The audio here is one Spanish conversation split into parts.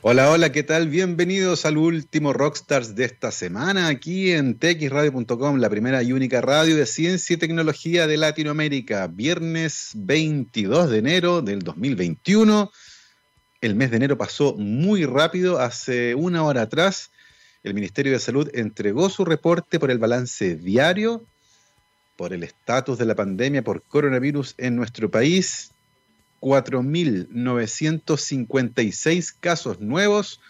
Hola, hola, ¿qué tal? Bienvenidos al último Rockstars de esta semana aquí en txradio.com, la primera y única radio de ciencia y tecnología de Latinoamérica. Viernes 22 de enero del 2021. El mes de enero pasó muy rápido. Hace una hora atrás, el Ministerio de Salud entregó su reporte por el balance diario, por el estatus de la pandemia por coronavirus en nuestro país 4.956 casos nuevos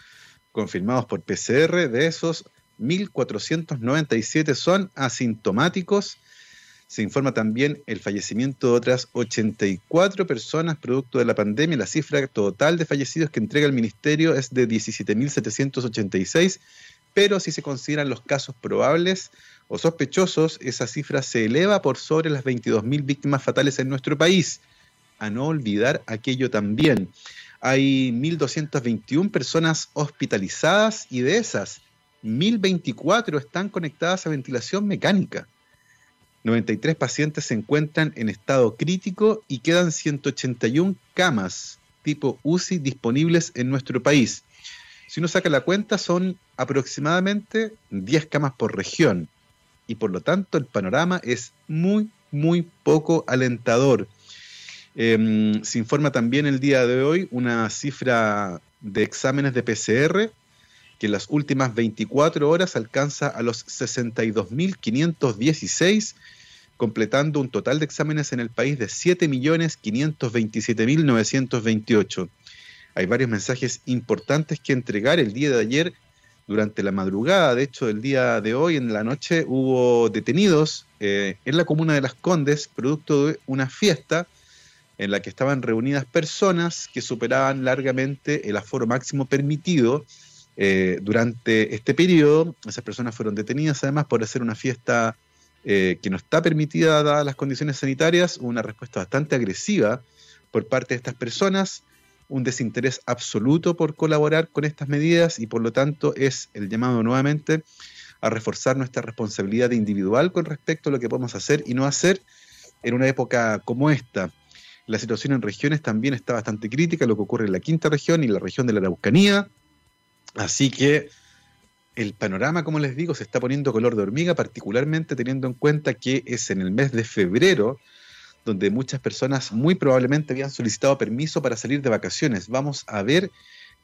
confirmados por PCR. De esos, 1.497 son asintomáticos. Se informa también el fallecimiento de otras 84 personas producto de la pandemia. La cifra total de fallecidos que entrega el ministerio es de 17.786, pero si se consideran los casos probables o sospechosos, esa cifra se eleva por sobre las 22.000 víctimas fatales en nuestro país a no olvidar aquello también. Hay 1.221 personas hospitalizadas y de esas, 1.024 están conectadas a ventilación mecánica. 93 pacientes se encuentran en estado crítico y quedan 181 camas tipo UCI disponibles en nuestro país. Si uno saca la cuenta, son aproximadamente 10 camas por región y por lo tanto el panorama es muy, muy poco alentador. Em, se informa también el día de hoy una cifra de exámenes de PCR que en las últimas 24 horas alcanza a los 62.516, completando un total de exámenes en el país de 7.527.928. Hay varios mensajes importantes que entregar. El día de ayer, durante la madrugada, de hecho, el día de hoy, en la noche, hubo detenidos eh, en la comuna de Las Condes, producto de una fiesta en la que estaban reunidas personas que superaban largamente el aforo máximo permitido eh, durante este periodo. Esas personas fueron detenidas además por hacer una fiesta eh, que no está permitida dadas las condiciones sanitarias, una respuesta bastante agresiva por parte de estas personas, un desinterés absoluto por colaborar con estas medidas y por lo tanto es el llamado nuevamente a reforzar nuestra responsabilidad individual con respecto a lo que podemos hacer y no hacer en una época como esta. La situación en regiones también está bastante crítica, lo que ocurre en la quinta región y la región de la Araucanía. Así que el panorama, como les digo, se está poniendo color de hormiga, particularmente teniendo en cuenta que es en el mes de febrero donde muchas personas muy probablemente habían solicitado permiso para salir de vacaciones. Vamos a ver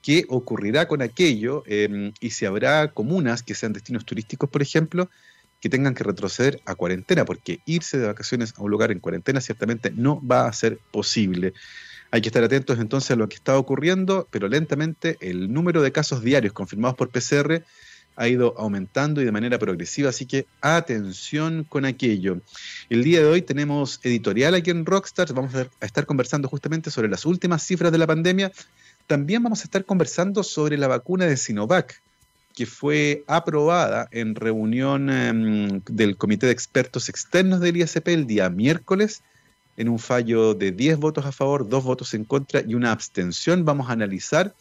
qué ocurrirá con aquello em, y si habrá comunas que sean destinos turísticos, por ejemplo, que tengan que retroceder a cuarentena, porque irse de vacaciones a un lugar en cuarentena ciertamente no va a ser posible. Hay que estar atentos entonces a lo que está ocurriendo, pero lentamente el número de casos diarios confirmados por PCR ha ido aumentando y de manera progresiva, así que atención con aquello. El día de hoy tenemos editorial aquí en Rockstars, vamos a estar conversando justamente sobre las últimas cifras de la pandemia. También vamos a estar conversando sobre la vacuna de Sinovac, que fue aprobada en reunión em, del Comité de Expertos Externos del ISP el día miércoles, en un fallo de 10 votos a favor, 2 votos en contra y una abstención. Vamos a analizar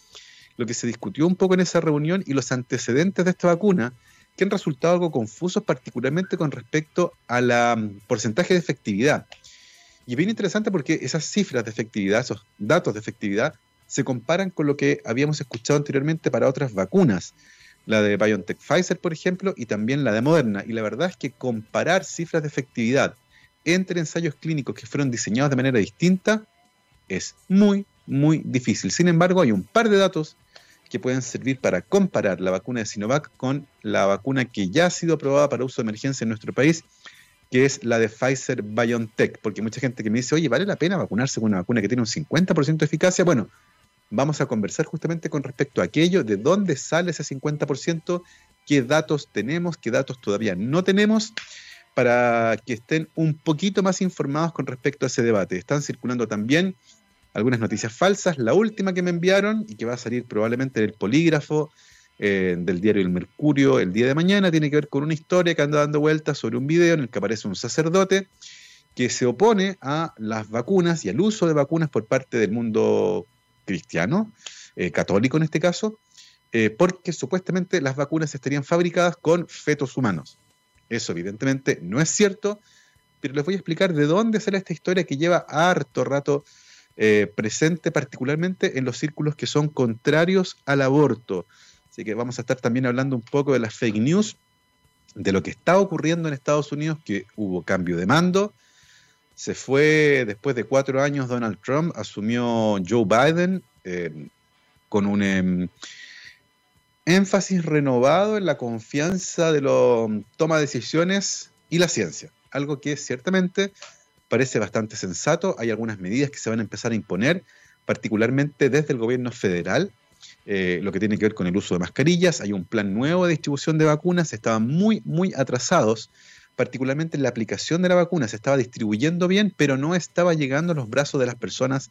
lo que se discutió un poco en esa reunión y los antecedentes de esta vacuna, que han resultado algo confusos, particularmente con respecto al mm, porcentaje de efectividad. Y es bien interesante porque esas cifras de efectividad, esos datos de efectividad, se comparan con lo que habíamos escuchado anteriormente para otras vacunas la de BioNTech Pfizer, por ejemplo, y también la de Moderna. Y la verdad es que comparar cifras de efectividad entre ensayos clínicos que fueron diseñados de manera distinta es muy, muy difícil. Sin embargo, hay un par de datos que pueden servir para comparar la vacuna de Sinovac con la vacuna que ya ha sido aprobada para uso de emergencia en nuestro país, que es la de Pfizer BioNTech. Porque mucha gente que me dice, oye, ¿vale la pena vacunarse con una vacuna que tiene un 50% de eficacia? Bueno, vamos a conversar justamente con respecto a aquello, de dónde sale ese 50%, qué datos tenemos, qué datos todavía no tenemos, para que estén un poquito más informados con respecto a ese debate. Están circulando también algunas noticias falsas. La última que me enviaron y que va a salir probablemente en el polígrafo eh, del diario El Mercurio el día de mañana tiene que ver con una historia que anda dando vueltas sobre un video en el que aparece un sacerdote que se opone a las vacunas y al uso de vacunas por parte del mundo cristiano, eh, católico en este caso, eh, porque supuestamente las vacunas estarían fabricadas con fetos humanos. Eso evidentemente no es cierto, pero les voy a explicar de dónde sale esta historia que lleva harto rato eh, presente particularmente en los círculos que son contrarios al aborto. Así que vamos a estar también hablando un poco de las fake news, de lo que está ocurriendo en Estados Unidos, que hubo cambio de mando. Se fue después de cuatro años Donald Trump, asumió Joe Biden eh, con un em, énfasis renovado en la confianza de los toma decisiones y la ciencia, algo que ciertamente parece bastante sensato. Hay algunas medidas que se van a empezar a imponer, particularmente desde el gobierno federal, eh, lo que tiene que ver con el uso de mascarillas. Hay un plan nuevo de distribución de vacunas, estaban muy, muy atrasados, particularmente en la aplicación de la vacuna. Se estaba distribuyendo bien, pero no estaba llegando a los brazos de las personas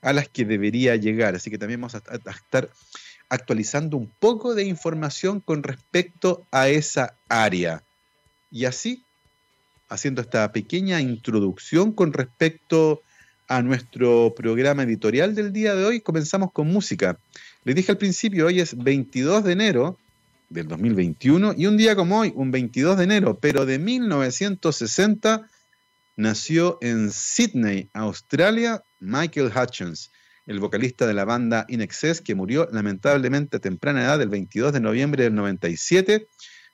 a las que debería llegar. Así que también vamos a, a estar actualizando un poco de información con respecto a esa área. Y así haciendo esta pequeña introducción con respecto a nuestro programa editorial del día de hoy. Comenzamos con música. Les dije al principio, hoy es 22 de enero del 2021 y un día como hoy, un 22 de enero, pero de 1960, nació en Sydney, Australia, Michael Hutchins, el vocalista de la banda In Excess, que murió lamentablemente a temprana edad, del 22 de noviembre del 97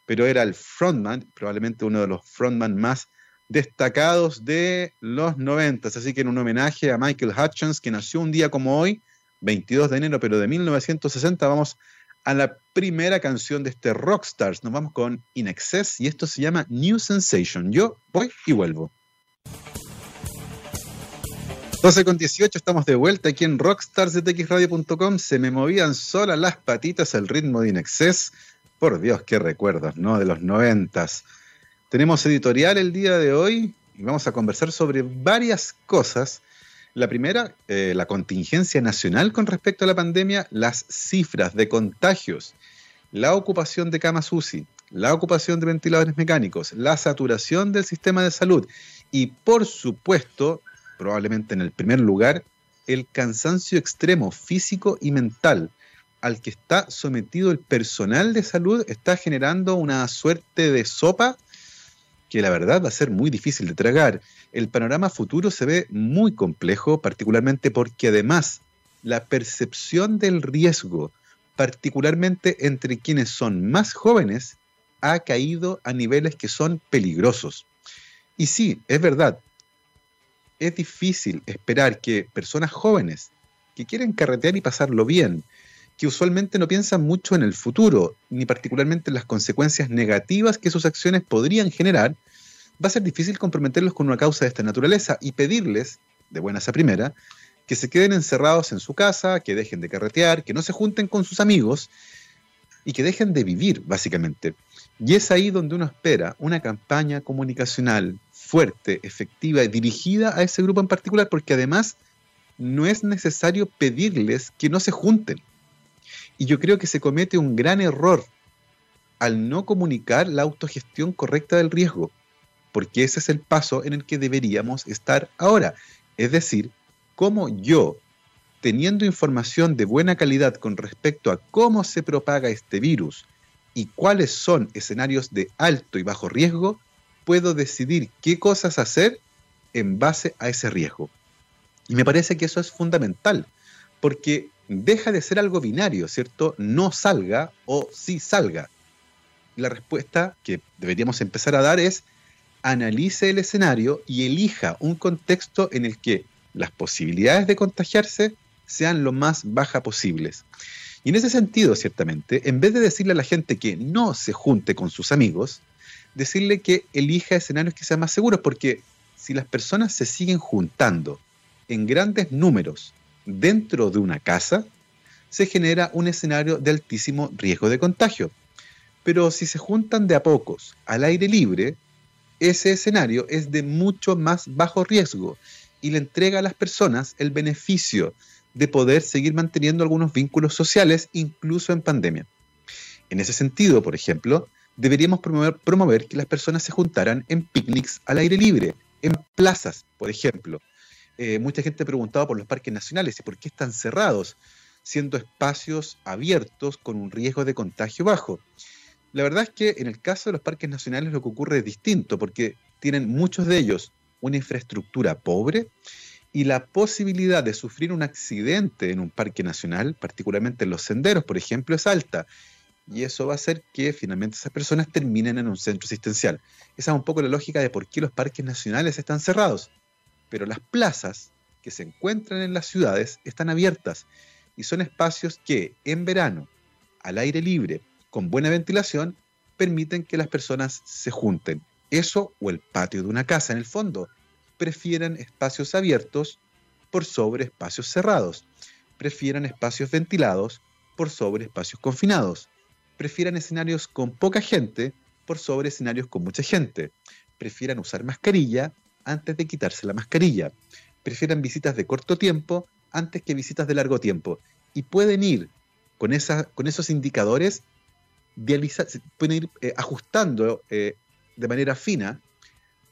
pero era el frontman, probablemente uno de los frontman más destacados de los 90. Así que en un homenaje a Michael Hutchins, que nació un día como hoy, 22 de enero, pero de 1960, vamos a la primera canción de este Rockstars. Nos vamos con In Excess y esto se llama New Sensation. Yo voy y vuelvo. 12 con 18, estamos de vuelta aquí en rockstarsdetxradio.com. Se me movían solas las patitas al ritmo de In Excess. Por Dios, qué recuerdos, ¿no? De los noventas. Tenemos editorial el día de hoy y vamos a conversar sobre varias cosas. La primera, eh, la contingencia nacional con respecto a la pandemia, las cifras de contagios, la ocupación de camas UCI, la ocupación de ventiladores mecánicos, la saturación del sistema de salud y, por supuesto, probablemente en el primer lugar, el cansancio extremo físico y mental. Al que está sometido el personal de salud está generando una suerte de sopa que la verdad va a ser muy difícil de tragar. El panorama futuro se ve muy complejo, particularmente porque además la percepción del riesgo, particularmente entre quienes son más jóvenes, ha caído a niveles que son peligrosos. Y sí, es verdad, es difícil esperar que personas jóvenes que quieren carretear y pasarlo bien, que usualmente no piensan mucho en el futuro, ni particularmente en las consecuencias negativas que sus acciones podrían generar, va a ser difícil comprometerlos con una causa de esta naturaleza y pedirles, de buenas a primera, que se queden encerrados en su casa, que dejen de carretear, que no se junten con sus amigos y que dejen de vivir, básicamente. Y es ahí donde uno espera una campaña comunicacional fuerte, efectiva y dirigida a ese grupo en particular, porque además no es necesario pedirles que no se junten. Y yo creo que se comete un gran error al no comunicar la autogestión correcta del riesgo, porque ese es el paso en el que deberíamos estar ahora. Es decir, cómo yo, teniendo información de buena calidad con respecto a cómo se propaga este virus y cuáles son escenarios de alto y bajo riesgo, puedo decidir qué cosas hacer en base a ese riesgo. Y me parece que eso es fundamental, porque deja de ser algo binario, ¿cierto? No salga o sí salga. La respuesta que deberíamos empezar a dar es analice el escenario y elija un contexto en el que las posibilidades de contagiarse sean lo más bajas posibles. Y en ese sentido, ciertamente, en vez de decirle a la gente que no se junte con sus amigos, decirle que elija escenarios que sean más seguros, porque si las personas se siguen juntando en grandes números dentro de una casa, se genera un escenario de altísimo riesgo de contagio. Pero si se juntan de a pocos al aire libre, ese escenario es de mucho más bajo riesgo y le entrega a las personas el beneficio de poder seguir manteniendo algunos vínculos sociales incluso en pandemia. En ese sentido, por ejemplo, deberíamos promover, que las personas se juntaran en picnics al aire libre, en plazas, por ejemplo, eh, mucha gente ha preguntado por los parques nacionales y por qué están cerrados, siendo espacios abiertos con un riesgo de contagio bajo. La verdad es que en el caso de los parques nacionales lo que ocurre es distinto, porque tienen muchos de ellos una infraestructura pobre y la posibilidad de sufrir un accidente en un parque nacional, particularmente en los senderos, por ejemplo, es alta. Y eso va a hacer que finalmente esas personas terminen en un centro asistencial. Esa es un poco la lógica de por qué los parques nacionales están cerrados. Pero las plazas que se encuentran en las ciudades están abiertas y son espacios que en verano, al aire libre, con buena ventilación, permiten que las personas se junten. Eso o el patio de una casa, en el fondo, prefieren espacios abiertos por sobre espacios cerrados. Prefieren espacios ventilados por sobre espacios confinados. Prefieran escenarios con poca gente por sobre escenarios con mucha gente. Prefieran usar mascarilla antes de quitarse la mascarilla. Prefieran visitas de corto tiempo antes que visitas de largo tiempo. Y pueden ir con esos indicadores, pueden ir eh, ajustando eh, de manera fina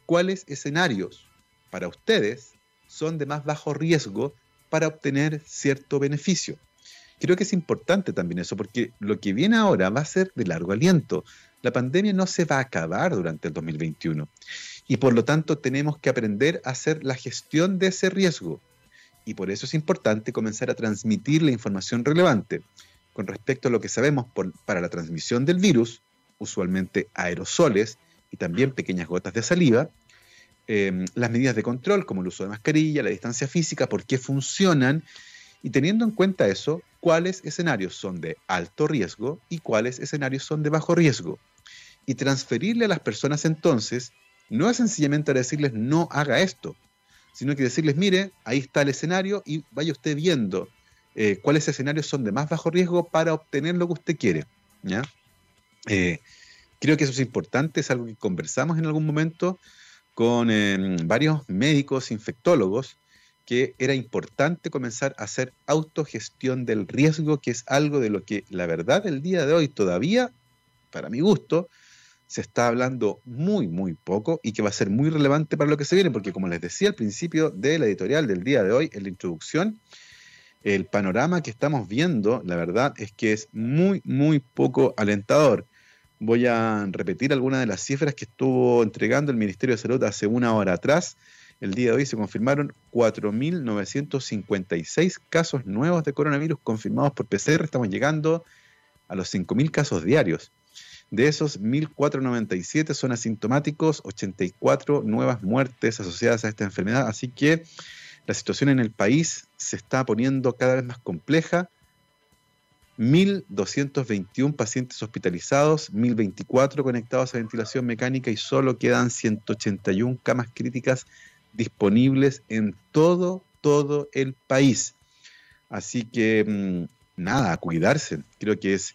cuáles escenarios para ustedes son de más bajo riesgo para obtener cierto beneficio. Creo que es importante también eso, porque lo que viene ahora va a ser de largo aliento. La pandemia no se va a acabar durante el 2021 y por lo tanto tenemos que aprender a hacer la gestión de ese riesgo. Y por eso es importante comenzar a transmitir la información relevante con respecto a lo que sabemos para la transmisión del virus, usualmente aerosoles y también pequeñas gotas de saliva, Em, las medidas de control, como el uso de mascarilla, la distancia física, por qué funcionan, y teniendo en cuenta eso, cuáles escenarios son de alto riesgo y cuáles escenarios son de bajo riesgo. Y transferirle a las personas entonces, no es sencillamente decirles no haga esto, sino que decirles, mire, ahí está el escenario y vaya usted viendo eh, cuáles escenarios son de más bajo riesgo para obtener lo que usted quiere. ¿ya? Eh, creo que eso es importante, es algo que conversamos en algún momento con em, varios médicos infectólogos que era importante comenzar a hacer autogestión del riesgo, que es algo de lo que la verdad el día de hoy todavía, para mi gusto, se está hablando muy, muy poco y que va a ser muy relevante para lo que se viene, porque como les decía al principio de la editorial del día de hoy, en la introducción, el panorama que estamos viendo, la verdad es que es muy, muy poco alentador. Voy a repetir algunas de las cifras que estuvo entregando el Ministerio de Salud hace una hora atrás. El día de hoy se confirmaron 4.956 casos nuevos de coronavirus confirmados por PCR. Estamos llegando a los 5.000 casos diarios. De esos, 1.497 son asintomáticos, 84 nuevas muertes asociadas a esta enfermedad. Así que la situación en el país se está poniendo cada vez más compleja. 1.221 pacientes hospitalizados, 1.024 conectados a ventilación mecánica y solo quedan 181 camas críticas disponibles en todo, todo el país. Así que mm, nada, a cuidarse. Creo que es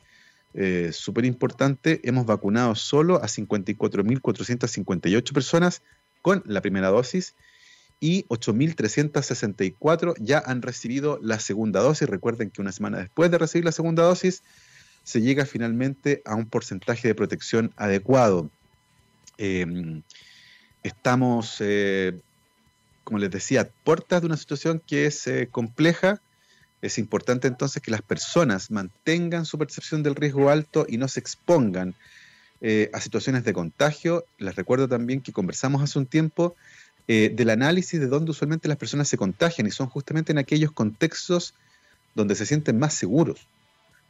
eh, súper importante. Hemos vacunado solo a 54.458 personas con la primera dosis y 8.364 ya han recibido la segunda dosis. Recuerden que una semana después de recibir la segunda dosis se llega finalmente a un porcentaje de protección adecuado. Em, estamos, eh, como les decía, puertas de una situación que es eh, compleja. Es importante entonces que las personas mantengan su percepción del riesgo alto y no se expongan eh, a situaciones de contagio. Les recuerdo también que conversamos hace un tiempo eh, del análisis de dónde usualmente las personas se contagian y son justamente en aquellos contextos donde se sienten más seguros,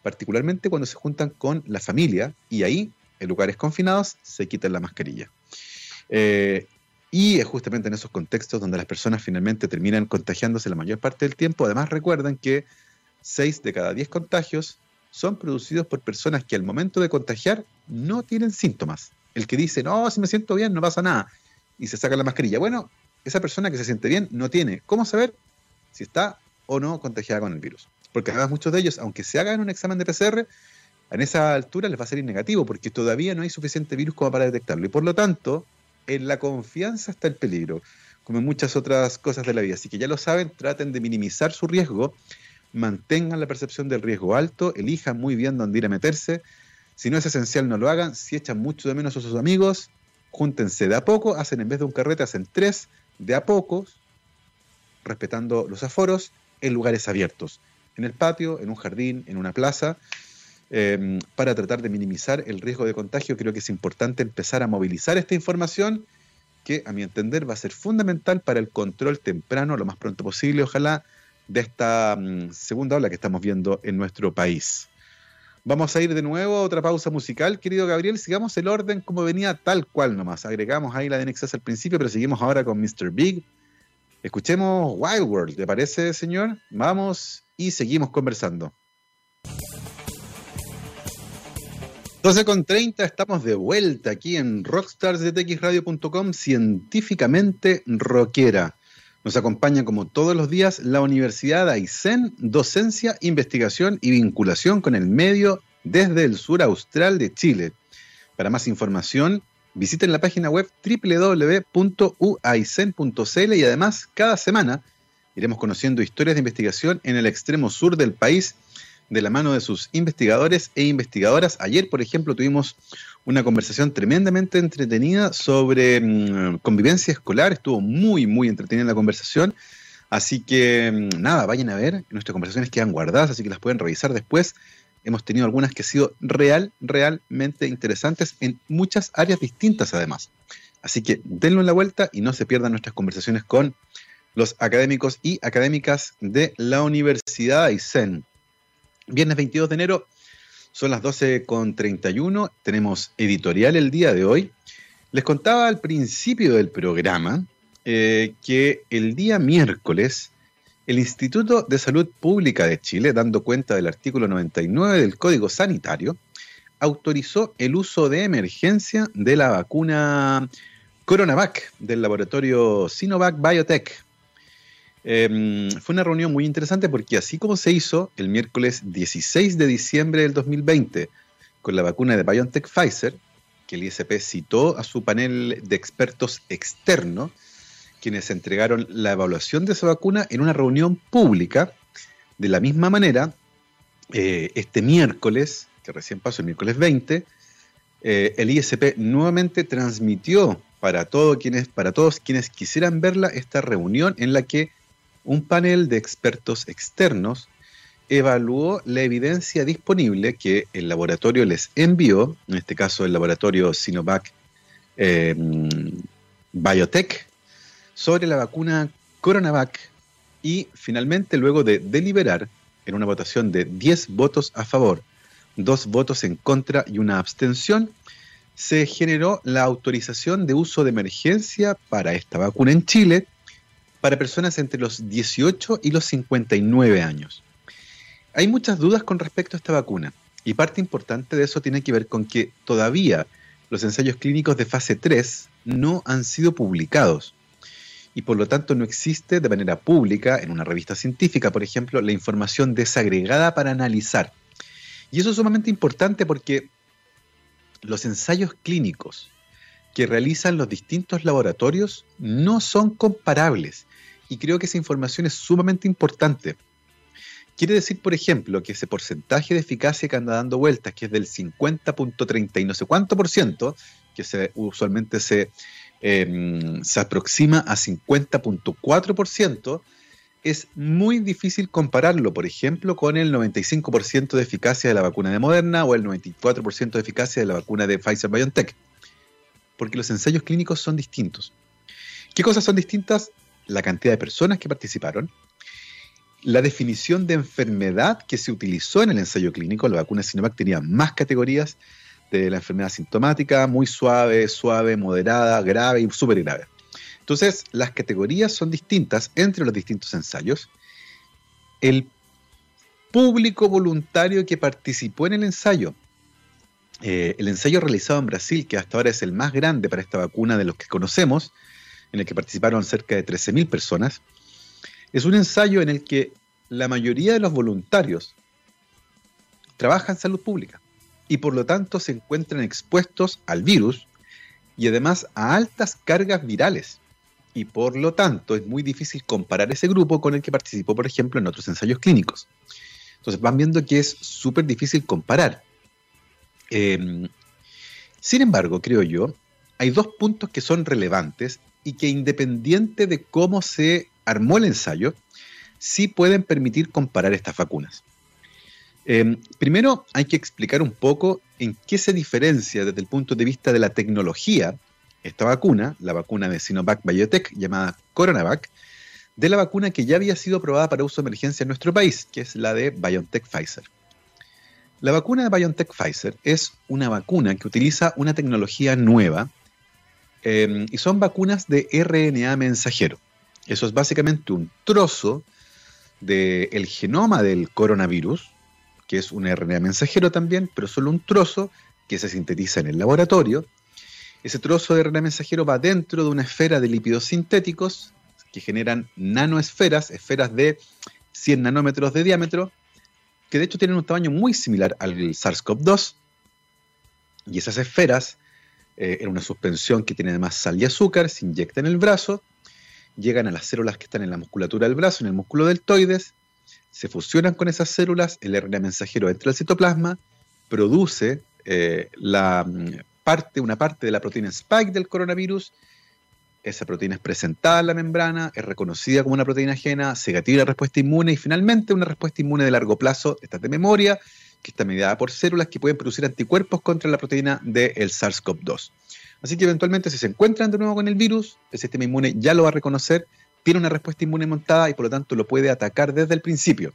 particularmente cuando se juntan con la familia y ahí, en lugares confinados, se quitan la mascarilla. Eh, y es justamente en esos contextos donde las personas finalmente terminan contagiándose la mayor parte del tiempo. Además, recuerden que 6 de cada 10 contagios son producidos por personas que al momento de contagiar no tienen síntomas. El que dice, no, si me siento bien, no pasa nada y se saca la mascarilla. Bueno, esa persona que se siente bien no tiene cómo saber si está o no contagiada con el virus. Porque además muchos de ellos, aunque se hagan un examen de PCR, en esa altura les va a salir negativo porque todavía no hay suficiente virus como para detectarlo. Y por lo tanto, en la confianza está el peligro, como en muchas otras cosas de la vida. Así que ya lo saben, traten de minimizar su riesgo, mantengan la percepción del riesgo alto, elijan muy bien dónde ir a meterse. Si no es esencial, no lo hagan. Si echan mucho de menos a sus amigos, júntense de a poco, hacen en vez de un carrete, hacen tres de a pocos, respetando los aforos, en lugares abiertos, en el patio, en un jardín, en una plaza, em, para tratar de minimizar el riesgo de contagio. Creo que es importante empezar a movilizar esta información que a mi entender va a ser fundamental para el control temprano, lo más pronto posible, ojalá, de esta mm, segunda ola que estamos viendo en nuestro país. Vamos a ir de nuevo a otra pausa musical, querido Gabriel. Sigamos el orden como venía, tal cual nomás. Agregamos ahí la de Nexus al principio, pero seguimos ahora con Mr. Big. Escuchemos Wild World, ¿te parece, señor? Vamos y seguimos conversando. 12 con 30, estamos de vuelta aquí en rockstarsdetxradio.com, científicamente rockera. Nos acompaña como todos los días la Universidad Aysén, docencia, investigación y vinculación con el medio desde el sur austral de Chile. Para más información, visiten la página web www.uaicen.cl y además cada semana iremos conociendo historias de investigación en el extremo sur del país de la mano de sus investigadores e investigadoras. Ayer, por ejemplo, tuvimos una conversación tremendamente entretenida sobre mm, convivencia escolar. Estuvo muy, muy entretenida la conversación. Así que mm, nada, vayan a ver. Nuestras conversaciones quedan guardadas, así que las pueden revisar después. Hemos tenido algunas que han sido real, realmente interesantes en muchas áreas distintas además. Así que denlo en la vuelta y no se pierdan nuestras conversaciones con los académicos y académicas de la Universidad Aysén. Viernes 22 de enero, son las 12.31, tenemos editorial el día de hoy. Les contaba al principio del programa eh, que el día miércoles el Instituto de Salud Pública de Chile, dando cuenta del artículo 99 del Código Sanitario, autorizó el uso de emergencia de la vacuna Coronavac del laboratorio Sinovac Biotech Em, fue una reunión muy interesante porque así como se hizo el miércoles 16 de diciembre del 2020 con la vacuna de BioNTech Pfizer, que el ISP citó a su panel de expertos externo, quienes entregaron la evaluación de esa vacuna en una reunión pública. De la misma manera, eh, este miércoles, que recién pasó el miércoles 20, eh, el ISP nuevamente transmitió para, todo quienes, para todos quienes quisieran verla esta reunión en la que un panel de expertos externos evaluó la evidencia disponible que el laboratorio les envió, en este caso el laboratorio Sinovac eh, Biotech, sobre la vacuna Coronavac y finalmente luego de deliberar en una votación de 10 votos a favor, 2 votos en contra y una abstención, se generó la autorización de uso de emergencia para esta vacuna en Chile para personas entre los 18 y los 59 años. Hay muchas dudas con respecto a esta vacuna y parte importante de eso tiene que ver con que todavía los ensayos clínicos de fase 3 no han sido publicados y por lo tanto no existe de manera pública en una revista científica, por ejemplo, la información desagregada para analizar. Y eso es sumamente importante porque los ensayos clínicos que realizan los distintos laboratorios no son comparables y creo que esa información es sumamente importante. Quiere decir, por ejemplo, que ese porcentaje de eficacia que anda dando vueltas, que es del 50.30 y no sé cuánto por ciento, que usualmente se, em, se aproxima a 50.4%, es muy difícil compararlo, por ejemplo, con el 95% de eficacia de la vacuna de Moderna o el 94% de eficacia de la vacuna de Pfizer BioNTech, porque los ensayos clínicos son distintos. ¿Qué cosas son distintas? La cantidad de personas que participaron, la definición de enfermedad que se utilizó en el ensayo clínico, la vacuna Sinovac tenía más categorías de la enfermedad sintomática, muy suave, suave, moderada, grave y súper grave. Entonces, las categorías son distintas entre los distintos ensayos. El público voluntario que participó en el ensayo, eh, el ensayo realizado en Brasil, que hasta ahora es el más grande para esta vacuna de los que conocemos, en el que participaron cerca de 13.000 personas, es un ensayo en el que la mayoría de los voluntarios trabajan en salud pública y por lo tanto se encuentran expuestos al virus y además a altas cargas virales. Y por lo tanto es muy difícil comparar ese grupo con el que participó, por ejemplo, en otros ensayos clínicos. Entonces van viendo que es súper difícil comparar. Em, sin embargo, creo yo, hay dos puntos que son relevantes y que independiente de cómo se armó el ensayo, sí pueden permitir comparar estas vacunas. Em, primero hay que explicar un poco en qué se diferencia desde el punto de vista de la tecnología esta vacuna, la vacuna de Sinovac Biotech llamada Coronavac, de la vacuna que ya había sido aprobada para uso de emergencia en nuestro país, que es la de BioNTech Pfizer. La vacuna de BioNTech Pfizer es una vacuna que utiliza una tecnología nueva em, y son vacunas de RNA mensajero. Eso es básicamente un trozo del genoma del coronavirus, que es un RNA mensajero también, pero solo un trozo que se sintetiza en el laboratorio. Ese trozo de RNA mensajero va dentro de una esfera de lípidos sintéticos que generan nanoesferas, esferas de 100 nanómetros de diámetro, que de hecho tienen un tamaño muy similar al SARS-CoV-2. Y esas esferas, eh, en una suspensión que tiene además sal y azúcar, se inyecta en el brazo llegan a las células que están en la musculatura del brazo, en el músculo deltoides, se fusionan con esas células, el RNA mensajero entra al citoplasma, produce eh, la mm, parte, una parte de la proteína spike del coronavirus, esa proteína es presentada en la membrana, es reconocida como una proteína ajena, se gatilla la respuesta inmune y finalmente una respuesta inmune de largo plazo, esta de memoria, que está mediada por células que pueden producir anticuerpos contra la proteína del SARS-CoV-2. Así que eventualmente si se encuentran de nuevo con el virus, el sistema inmune ya lo va a reconocer, tiene una respuesta inmune montada y por lo tanto lo puede atacar desde el principio.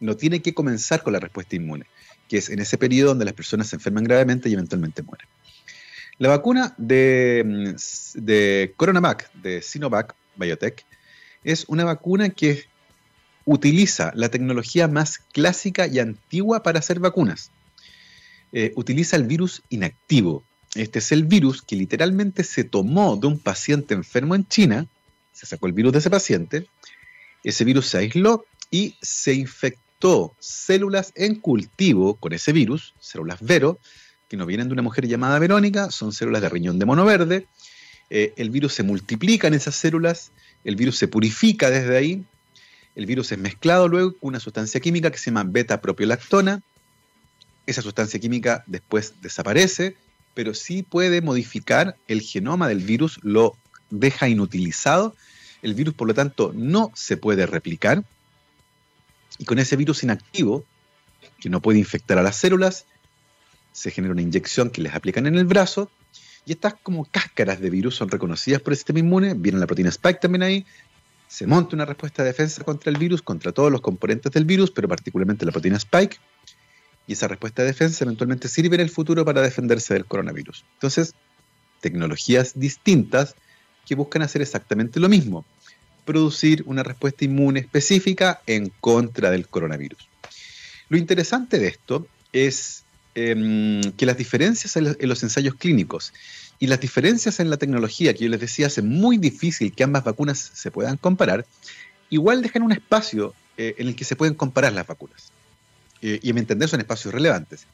No tiene que comenzar con la respuesta inmune, que es en ese periodo donde las personas se enferman gravemente y eventualmente mueren. La vacuna de, de Coronavac, de Sinovac Biotech, es una vacuna que utiliza la tecnología más clásica y antigua para hacer vacunas. Eh, utiliza el virus inactivo, este es el virus que literalmente se tomó de un paciente enfermo en China, se sacó el virus de ese paciente, ese virus se aisló y se infectó células en cultivo con ese virus, células Vero, que no vienen de una mujer llamada Verónica, son células de riñón de mono verde. Eh, el virus se multiplica en esas células, el virus se purifica desde ahí, el virus es mezclado luego con una sustancia química que se llama beta-propiolactona, esa sustancia química después desaparece, pero sí puede modificar el genoma del virus, lo deja inutilizado. El virus, por lo tanto, no se puede replicar. Y con ese virus inactivo, que no puede infectar a las células, se genera una inyección que les aplican en el brazo. Y estas como cáscaras de virus son reconocidas por el sistema inmune. Viene la proteína Spike también ahí. Se monta una respuesta de defensa contra el virus, contra todos los componentes del virus, pero particularmente la proteína Spike y esa respuesta de defensa eventualmente sirve en el futuro para defenderse del coronavirus. Entonces, tecnologías distintas que buscan hacer exactamente lo mismo, producir una respuesta inmune específica en contra del coronavirus. Lo interesante de esto es em, que las diferencias en, los ensayos clínicos y las diferencias en la tecnología, que yo les decía hace muy difícil que ambas vacunas se puedan comparar, igual dejan un espacio eh, en el que se pueden comparar las vacunas. Eh, y a mi entender son espacios relevantes.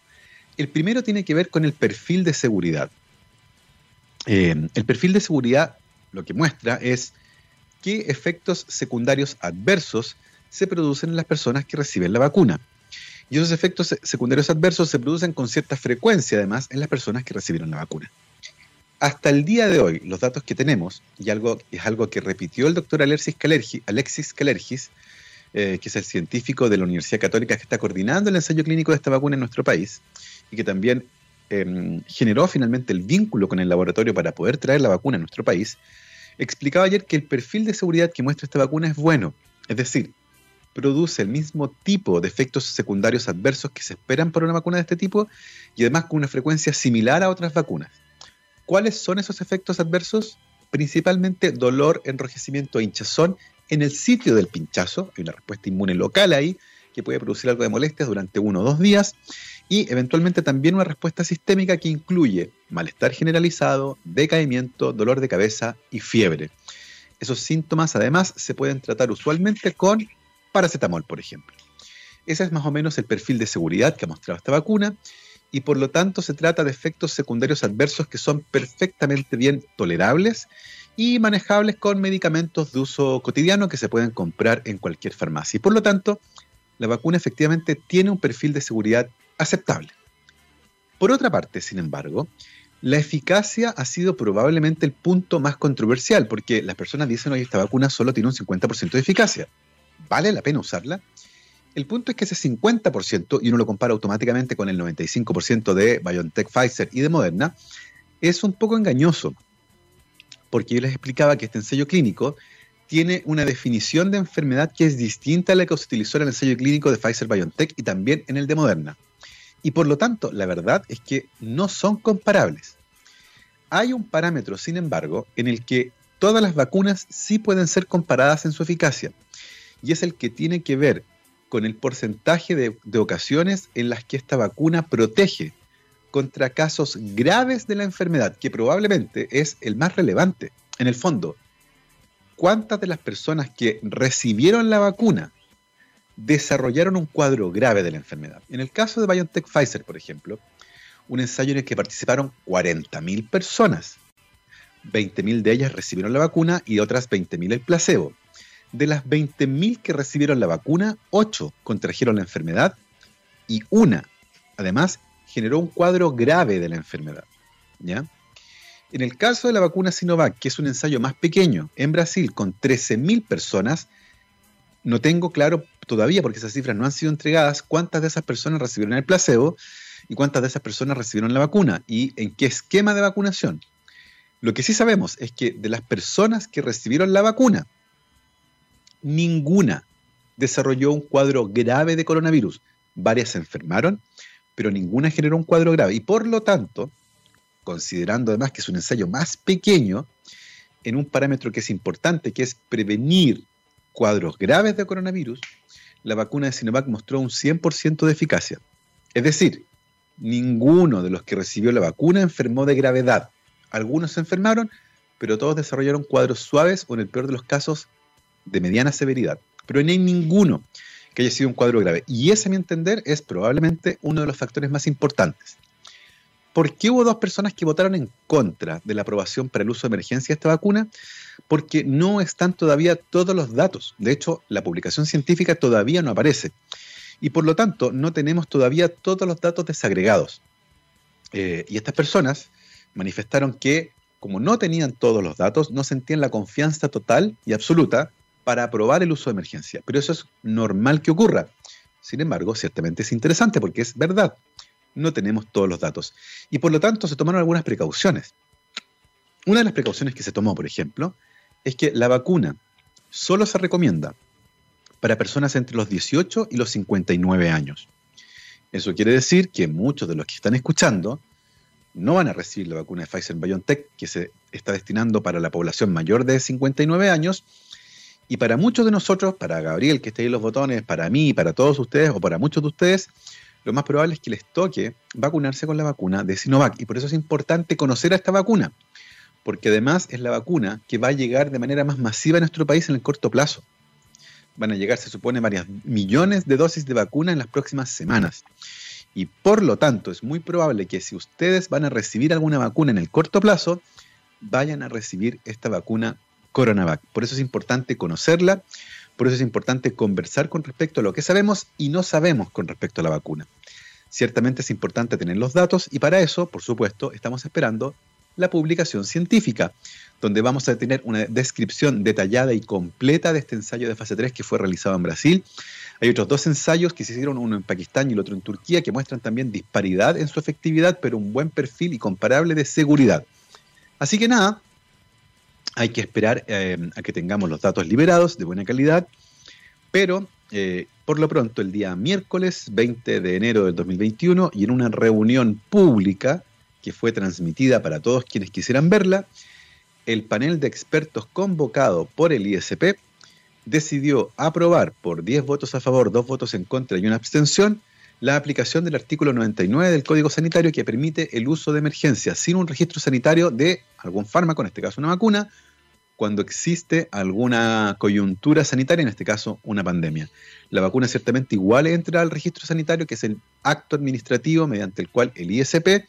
El primero tiene que ver con el perfil de seguridad. Eh, el perfil de seguridad lo que muestra es qué efectos secundarios adversos se producen en las personas que reciben la vacuna. Y esos efectos secundarios adversos se producen con cierta frecuencia, además, en las personas que recibieron la vacuna. Hasta el día de hoy, los datos que tenemos, y algo, es algo que repitió el doctor Alexis Calergis, eh, que es el científico de la Universidad Católica que está coordinando el ensayo clínico de esta vacuna en nuestro país y que también em, generó finalmente el vínculo con el laboratorio para poder traer la vacuna a nuestro país, explicaba ayer que el perfil de seguridad que muestra esta vacuna es bueno, es decir, produce el mismo tipo de efectos secundarios adversos que se esperan por una vacuna de este tipo y además con una frecuencia similar a otras vacunas. ¿Cuáles son esos efectos adversos? Principalmente dolor, enrojecimiento e hinchazón en el sitio del pinchazo, hay una respuesta inmune local ahí que puede producir algo de molestias durante uno o dos días, y eventualmente también una respuesta sistémica que incluye malestar generalizado, decaimiento, dolor de cabeza y fiebre. Esos síntomas además se pueden tratar usualmente con paracetamol, por ejemplo. Ese es más o menos el perfil de seguridad que ha mostrado esta vacuna y por lo tanto se trata de efectos secundarios adversos que son perfectamente bien tolerables y manejables con medicamentos de uso cotidiano que se pueden comprar en cualquier farmacia. Y por lo tanto, la vacuna efectivamente tiene un perfil de seguridad aceptable. Por otra parte, sin embargo, la eficacia ha sido probablemente el punto más controversial, porque las personas dicen, oye, esta vacuna solo tiene un 50% de eficacia. ¿Vale la pena usarla? El punto es que ese 50%, y uno lo compara automáticamente con el 95% de BioNTech, Pfizer y de Moderna, es un poco engañoso, porque yo les explicaba que este ensayo clínico tiene una definición de enfermedad que es distinta a la que se utilizó en el ensayo clínico de Pfizer BioNTech y también en el de Moderna. Y por lo tanto, la verdad es que no son comparables. Hay un parámetro, sin embargo, en el que todas las vacunas sí pueden ser comparadas en su eficacia, y es el que tiene que ver con el porcentaje de, ocasiones en las que esta vacuna protege contra casos graves de la enfermedad, que probablemente es el más relevante. En el fondo, ¿cuántas de las personas que recibieron la vacuna desarrollaron un cuadro grave de la enfermedad? En el caso de BioNTech Pfizer, por ejemplo, un ensayo en el que participaron 40.000 personas. 20.000 de ellas recibieron la vacuna y otras 20.000 el placebo. De las 20.000 que recibieron la vacuna, 8 contrajeron la enfermedad y una, además, generó un cuadro grave de la enfermedad. ¿ya? En el caso de la vacuna Sinovac, que es un ensayo más pequeño, en Brasil, con 13.000 personas, no tengo claro todavía, porque esas cifras no han sido entregadas, cuántas de esas personas recibieron el placebo y cuántas de esas personas recibieron la vacuna y en qué esquema de vacunación. Lo que sí sabemos es que de las personas que recibieron la vacuna, ninguna desarrolló un cuadro grave de coronavirus. Varias se enfermaron pero ninguna generó un cuadro grave. Y por lo tanto, considerando además que es un ensayo más pequeño, en un parámetro que es importante, que es prevenir cuadros graves de coronavirus, la vacuna de Sinovac mostró un 100% de eficacia. Es decir, ninguno de los que recibió la vacuna enfermó de gravedad. Algunos se enfermaron, pero todos desarrollaron cuadros suaves o en el peor de los casos de mediana severidad. Pero no hay ninguno que haya sido un cuadro grave. Y ese, a mi entender, es probablemente uno de los factores más importantes. ¿Por qué hubo dos personas que votaron en contra de la aprobación para el uso de emergencia de esta vacuna? Porque no están todavía todos los datos. De hecho, la publicación científica todavía no aparece. Y por lo tanto, no tenemos todavía todos los datos desagregados. Eh, y estas personas manifestaron que, como no tenían todos los datos, no sentían la confianza total y absoluta para aprobar el uso de emergencia. Pero eso es normal que ocurra. Sin embargo, ciertamente es interesante porque es verdad. No tenemos todos los datos. Y por lo tanto se tomaron algunas precauciones. Una de las precauciones que se tomó, por ejemplo, es que la vacuna solo se recomienda para personas entre los 18 y los 59 años. Eso quiere decir que muchos de los que están escuchando no van a recibir la vacuna de Pfizer BioNTech que se está destinando para la población mayor de 59 años, y para muchos de nosotros, para Gabriel que está ahí en los botones, para mí, para todos ustedes o para muchos de ustedes, lo más probable es que les toque vacunarse con la vacuna de Sinovac. Y por eso es importante conocer a esta vacuna, porque además es la vacuna que va a llegar de manera más masiva a nuestro país en el corto plazo. Van a llegar, se supone, varias millones de dosis de vacuna en las próximas semanas. Y por lo tanto, es muy probable que si ustedes van a recibir alguna vacuna en el corto plazo, vayan a recibir esta vacuna Coronavac. Por eso es importante conocerla, por eso es importante conversar con respecto a lo que sabemos y no sabemos con respecto a la vacuna. Ciertamente es importante tener los datos y para eso, por supuesto, estamos esperando la publicación científica, donde vamos a tener una descripción detallada y completa de este ensayo de fase 3 que fue realizado en Brasil. Hay otros dos ensayos que se hicieron, uno en Pakistán y el otro en Turquía, que muestran también disparidad en su efectividad, pero un buen perfil y comparable de seguridad. Así que nada, hay que esperar eh, a que tengamos los datos liberados de buena calidad, pero eh, por lo pronto el día miércoles 20 de enero del 2021 y en una reunión pública que fue transmitida para todos quienes quisieran verla, el panel de expertos convocado por el ISP decidió aprobar por 10 votos a favor, 2 votos en contra y una abstención la aplicación del artículo 99 del Código Sanitario que permite el uso de emergencia sin un registro sanitario de algún fármaco, en este caso una vacuna, cuando existe alguna coyuntura sanitaria, en este caso una pandemia. La vacuna ciertamente igual entra al registro sanitario, que es el acto administrativo mediante el cual el ISP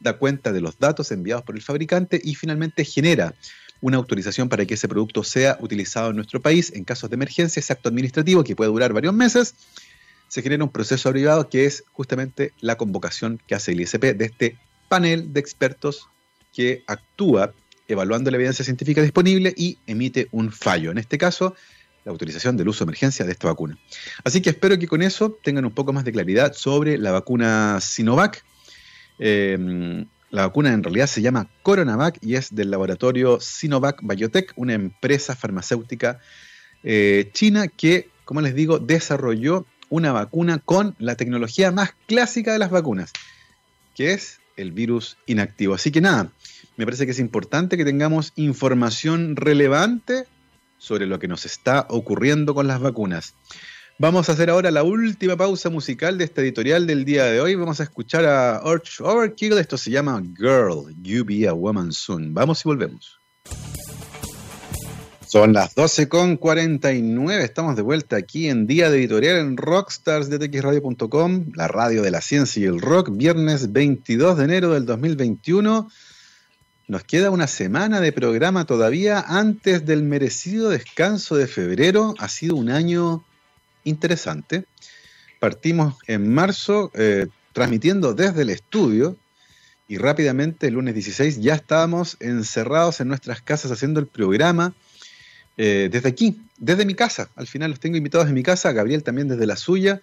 da cuenta de los datos enviados por el fabricante y finalmente genera una autorización para que ese producto sea utilizado en nuestro país en casos de emergencia, ese acto administrativo que puede durar varios meses, se genera un proceso abrevado que es justamente la convocación que hace el ISP de este panel de expertos que actúa evaluando la evidencia científica disponible y emite un fallo. En este caso, la autorización del uso de emergencia de esta vacuna. Así que espero que con eso tengan un poco más de claridad sobre la vacuna Sinovac. Eh, La vacuna en realidad se llama Coronavac y es del laboratorio Sinovac Biotech, una empresa farmacéutica eh, china que, como les digo, desarrolló una vacuna con la tecnología más clásica de las vacunas, que es el virus inactivo. Así que nada, me parece que es importante que tengamos información relevante sobre lo que nos está ocurriendo con las vacunas. Vamos a hacer ahora la última pausa musical de esta editorial del día de hoy. Vamos a escuchar a Arch Overkill. Esto se llama Girl, You Be a Woman Soon. Vamos y volvemos. Son las 12 con 49. Estamos de vuelta aquí en Día de Editorial en rockstarsdtxradio.com, la radio de la ciencia y el rock, viernes 22 de enero del 2021. Nos queda una semana de programa todavía antes del merecido descanso de febrero. Ha sido un año interesante. Partimos en marzo eh, transmitiendo desde el estudio y rápidamente el lunes 16 ya estábamos encerrados en nuestras casas haciendo el programa eh, desde aquí, desde mi casa. Al final los tengo invitados en mi casa, Gabriel también desde la suya,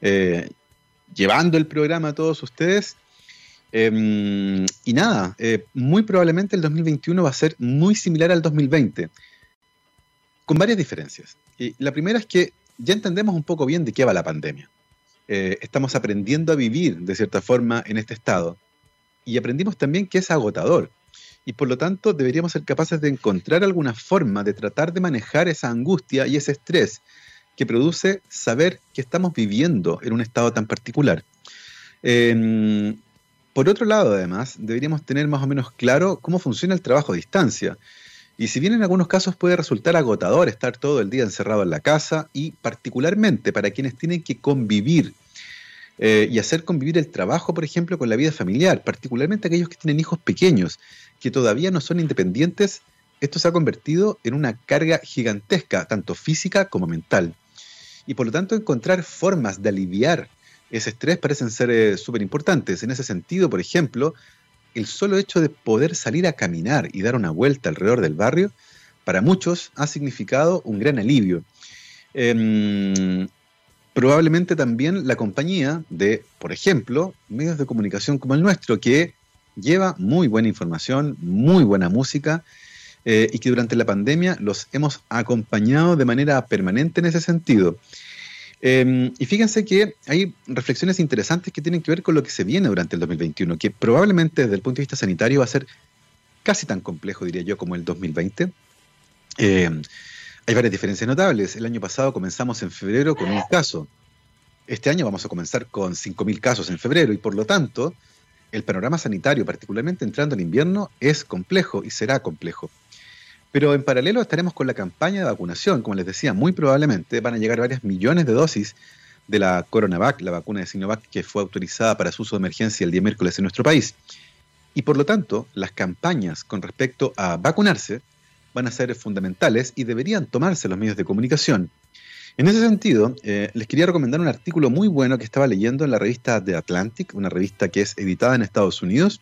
eh, llevando el programa a todos ustedes. Em, y nada, muy probablemente el 2021 va a ser muy similar al 2020, con varias diferencias. Y la primera es que ya entendemos un poco bien de qué va la pandemia. Eh, estamos aprendiendo a vivir de cierta forma en este estado y aprendimos también que es agotador y por lo tanto deberíamos ser capaces de encontrar alguna forma de tratar de manejar esa angustia y ese estrés que produce saber que estamos viviendo en un estado tan particular. Em, por otro lado, además, deberíamos tener más o menos claro cómo funciona el trabajo a distancia y si bien en algunos casos puede resultar agotador estar todo el día encerrado en la casa y particularmente para quienes tienen que convivir eh, y hacer convivir el trabajo, por ejemplo, con la vida familiar, particularmente aquellos que tienen hijos pequeños, que todavía no son independientes, esto se ha convertido en una carga gigantesca, tanto física como mental. Y por lo tanto encontrar formas de aliviar ese estrés parecen ser eh, súper importantes. En ese sentido, por ejemplo, el solo hecho de poder salir a caminar y dar una vuelta alrededor del barrio, para muchos ha significado un gran alivio. Em, probablemente también la compañía de, por ejemplo, medios de comunicación como el nuestro, que lleva muy buena información, muy buena música, eh, y que durante la pandemia los hemos acompañado de manera permanente en ese sentido. Em, y fíjense que hay reflexiones interesantes que tienen que ver con lo que se viene durante el 2021, que probablemente desde el punto de vista sanitario va a ser casi tan complejo, diría yo, como el 2020. Em, hay varias diferencias notables. El año pasado comenzamos en febrero con un caso. Este año vamos a comenzar con 5.000 casos en febrero y por lo tanto el panorama sanitario, particularmente entrando en invierno, es complejo y será complejo. Pero en paralelo estaremos con la campaña de vacunación. Como les decía, muy probablemente van a llegar varias millones de dosis de la Coronavac, la vacuna de Sinovac que fue autorizada para su uso de emergencia el día miércoles en nuestro país. Y por lo tanto, las campañas con respecto a vacunarse van a ser fundamentales y deberían tomarse los medios de comunicación. En ese sentido, eh, les quería recomendar un artículo muy bueno que estaba leyendo en la revista The Atlantic, una revista que es editada en Estados Unidos,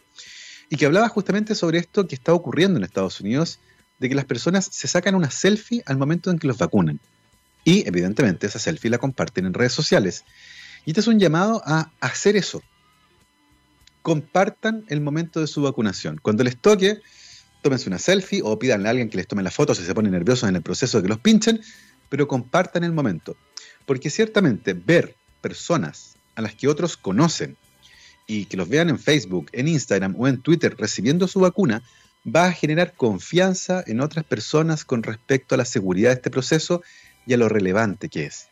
y que hablaba justamente sobre esto que está ocurriendo en Estados Unidos de que las personas se sacan una selfie al momento en que los vacunan. Y evidentemente esa selfie la comparten en redes sociales. Y este es un llamado a hacer eso. Compartan el momento de su vacunación. Cuando les toque, tómense una selfie o pídanle a alguien que les tome la foto si se ponen nerviosos en el proceso de que los pinchen, pero compartan el momento. Porque ciertamente ver personas a las que otros conocen y que los vean en Facebook, en Instagram o en Twitter recibiendo su vacuna va a generar confianza en otras personas con respecto a la seguridad de este proceso y a lo relevante que es.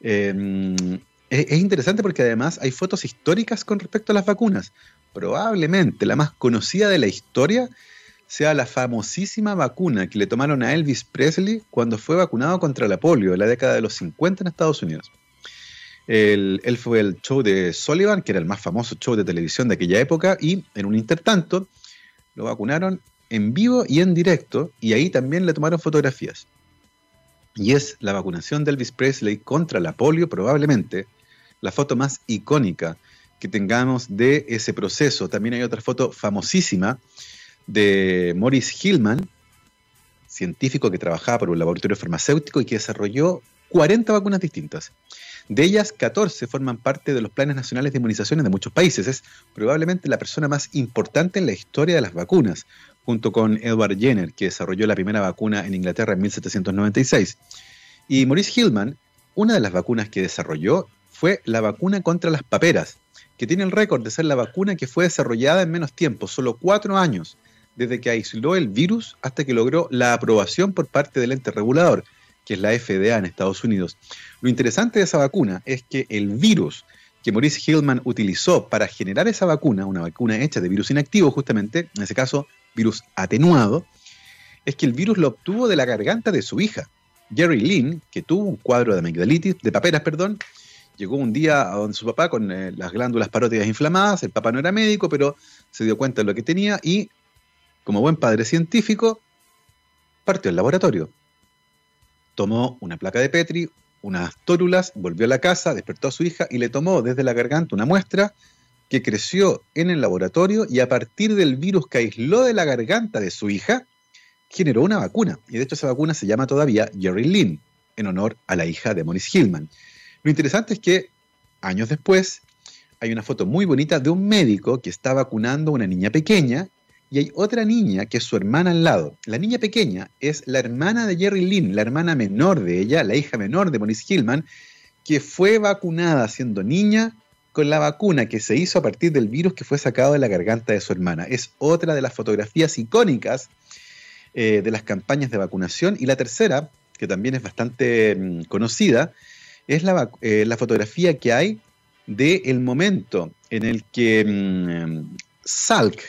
Em, es, es, interesante porque además hay fotos históricas con respecto a las vacunas. Probablemente la más conocida de la historia sea la famosísima vacuna que le tomaron a Elvis Presley cuando fue vacunado contra la polio en la década de los 50 en Estados Unidos. él fue el show de Sullivan, que era el más famoso show de televisión de aquella época, y en un intertanto lo vacunaron en vivo y en directo y ahí también le tomaron fotografías. Y es la vacunación de Elvis Presley contra la polio probablemente la foto más icónica que tengamos de ese proceso. También hay otra foto famosísima de Maurice Hillman, científico que trabajaba por un laboratorio farmacéutico y que desarrolló 40 vacunas distintas. De ellas, 14 forman parte de los planes nacionales de inmunizaciones de muchos países. Es probablemente la persona más importante en la historia de las vacunas, junto con Edward Jenner, que desarrolló la primera vacuna en Inglaterra en 1796. Y Maurice Hillman, una de las vacunas que desarrolló fue la vacuna contra las paperas, que tiene el récord de ser la vacuna que fue desarrollada en menos tiempo, solo cuatro años, desde que aisló el virus hasta que logró la aprobación por parte del ente regulador, que es la FDA en Estados Unidos. Lo interesante de esa vacuna es que el virus que Maurice Hillman utilizó para generar esa vacuna, una vacuna hecha de virus inactivo justamente, en ese caso virus atenuado, es que el virus lo obtuvo de la garganta de su hija. Jerry Lynn, que tuvo un cuadro de amigdalitis, de paperas, perdón, llegó un día a donde su papá con eh, las glándulas parótidas inflamadas, el papá no era médico, pero se dio cuenta de lo que tenía y, como buen padre científico, partió al laboratorio. Tomó una placa de Petri, unas tórulas, volvió a la casa, despertó a su hija y le tomó desde la garganta una muestra que creció en el laboratorio y a partir del virus que aisló de la garganta de su hija, generó una vacuna. Y de hecho esa vacuna se llama todavía Jerry Lynn, en honor a la hija de Maurice Hillman. Lo interesante es que años después hay una foto muy bonita de un médico que está vacunando a una niña pequeña y hay otra niña que es su hermana al lado. La niña pequeña es la hermana de Jerry Lynn, la hermana menor de ella, la hija menor de Maurice Hillman, que fue vacunada siendo niña con la vacuna que se hizo a partir del virus que fue sacado de la garganta de su hermana. Es otra de las fotografías icónicas eh, de las campañas de vacunación. Y la tercera, que también es bastante mm, conocida, es la, eh, la, fotografía que hay del momento en el que mm, Salk,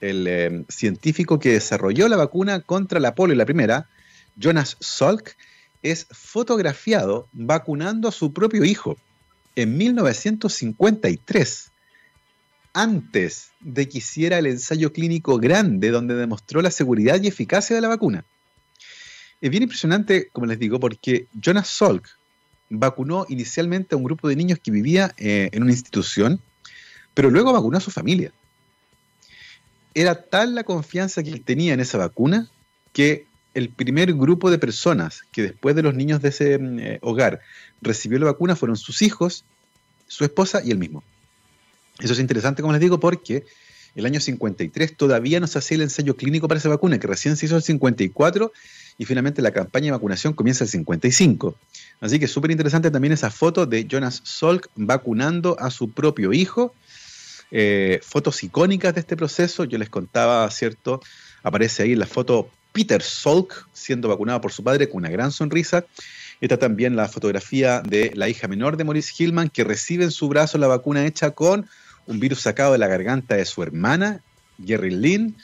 el eh, científico que desarrolló la vacuna contra la polio, la primera, Jonas Salk, es fotografiado vacunando a su propio hijo en 1953, antes de que hiciera el ensayo clínico grande donde demostró la seguridad y eficacia de la vacuna. Es bien impresionante, como les digo, porque Jonas Salk vacunó inicialmente a un grupo de niños que vivía eh, en una institución, pero luego vacunó a su familia era tal la confianza que él tenía en esa vacuna que el primer grupo de personas que después de los niños de ese mm, eh, hogar recibió la vacuna fueron sus hijos, su esposa y él mismo. Eso es interesante, como les digo, porque el año 53 todavía no se hacía el ensayo clínico para esa vacuna, que recién se hizo el 54 y finalmente la campaña de vacunación comienza el 55. Así que súper interesante también esa foto de Jonas Salk vacunando a su propio hijo eh, fotos icónicas de este proceso. Yo les contaba, ¿cierto? Aparece ahí la foto Peter Salk siendo vacunado por su padre con una gran sonrisa. Está también la fotografía de la hija menor de Maurice Hillman que recibe en su brazo la vacuna hecha con un virus sacado de la garganta de su hermana, Jerry Lynn.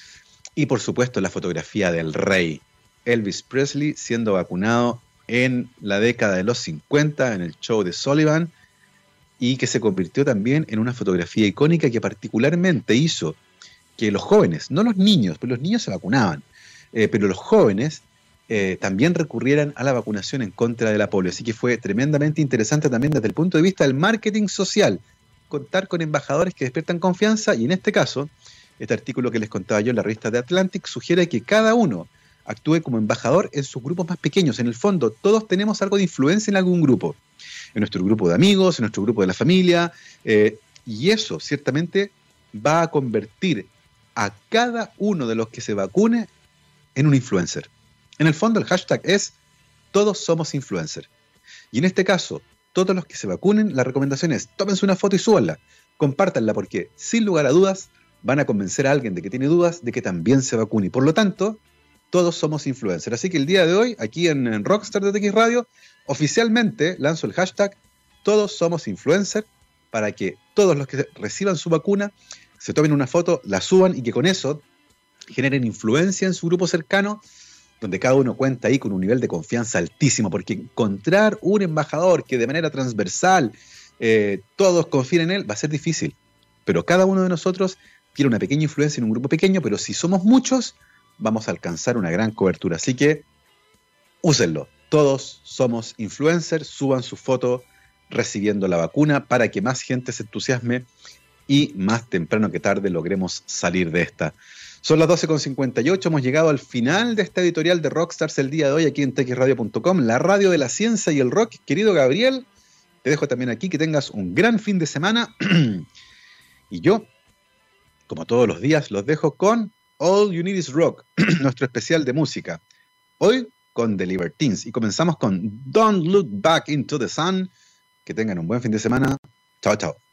Y por supuesto la fotografía del rey, Elvis Presley, siendo vacunado en la década de los 50 en el show de Sullivan y que se convirtió también en una fotografía icónica que particularmente hizo que los jóvenes, no los niños, pero los niños se vacunaban, eh, pero los jóvenes eh, también recurrieran a la vacunación en contra de la polio. Así que fue tremendamente interesante también desde el punto de vista del marketing social, contar con embajadores que despiertan confianza y en este caso, este artículo que les contaba yo en la revista de Atlantic sugiere que cada uno actúe como embajador en sus grupos más pequeños. En el fondo, todos tenemos algo de influencia en algún grupo en nuestro grupo de amigos, en nuestro grupo de la familia, eh, y eso ciertamente va a convertir a cada uno de los que se vacune en un influencer. En el fondo el hashtag es todos somos influencer. Y en este caso, todos los que se vacunen, la recomendación es tómense una foto y súbanla, compártanla porque sin lugar a dudas van a convencer a alguien de que tiene dudas de que también se vacune. Por lo tanto, todos somos influencers. Así que el día de hoy, aquí en, Rockstar de TX Radio, oficialmente lanzo el hashtag Todos somos influencers para que todos los que reciban su vacuna se tomen una foto, la suban y que con eso generen influencia en su grupo cercano, donde cada uno cuenta ahí con un nivel de confianza altísimo, porque encontrar un embajador que de manera transversal eh, todos confíen en él va a ser difícil. Pero cada uno de nosotros tiene una pequeña influencia en un grupo pequeño, pero si somos muchos, vamos a alcanzar una gran cobertura. Así que úsenlo. Todos somos influencers, suban su foto recibiendo la vacuna para que más gente se entusiasme y más temprano que tarde logremos salir de esta. Son las 12.58, hemos llegado al final de esta editorial de Rockstars el día de hoy aquí en texradio.com, la radio de la ciencia y el rock. Querido Gabriel, Te dejo también aquí que tengas un gran fin de semana. y yo, como todos los días, los dejo con All You Need Is Rock, nuestro especial de música. Hoy con The Libertines y comenzamos con Don't Look Back into the Sun. Que tengan un buen fin de semana. Chao, chao.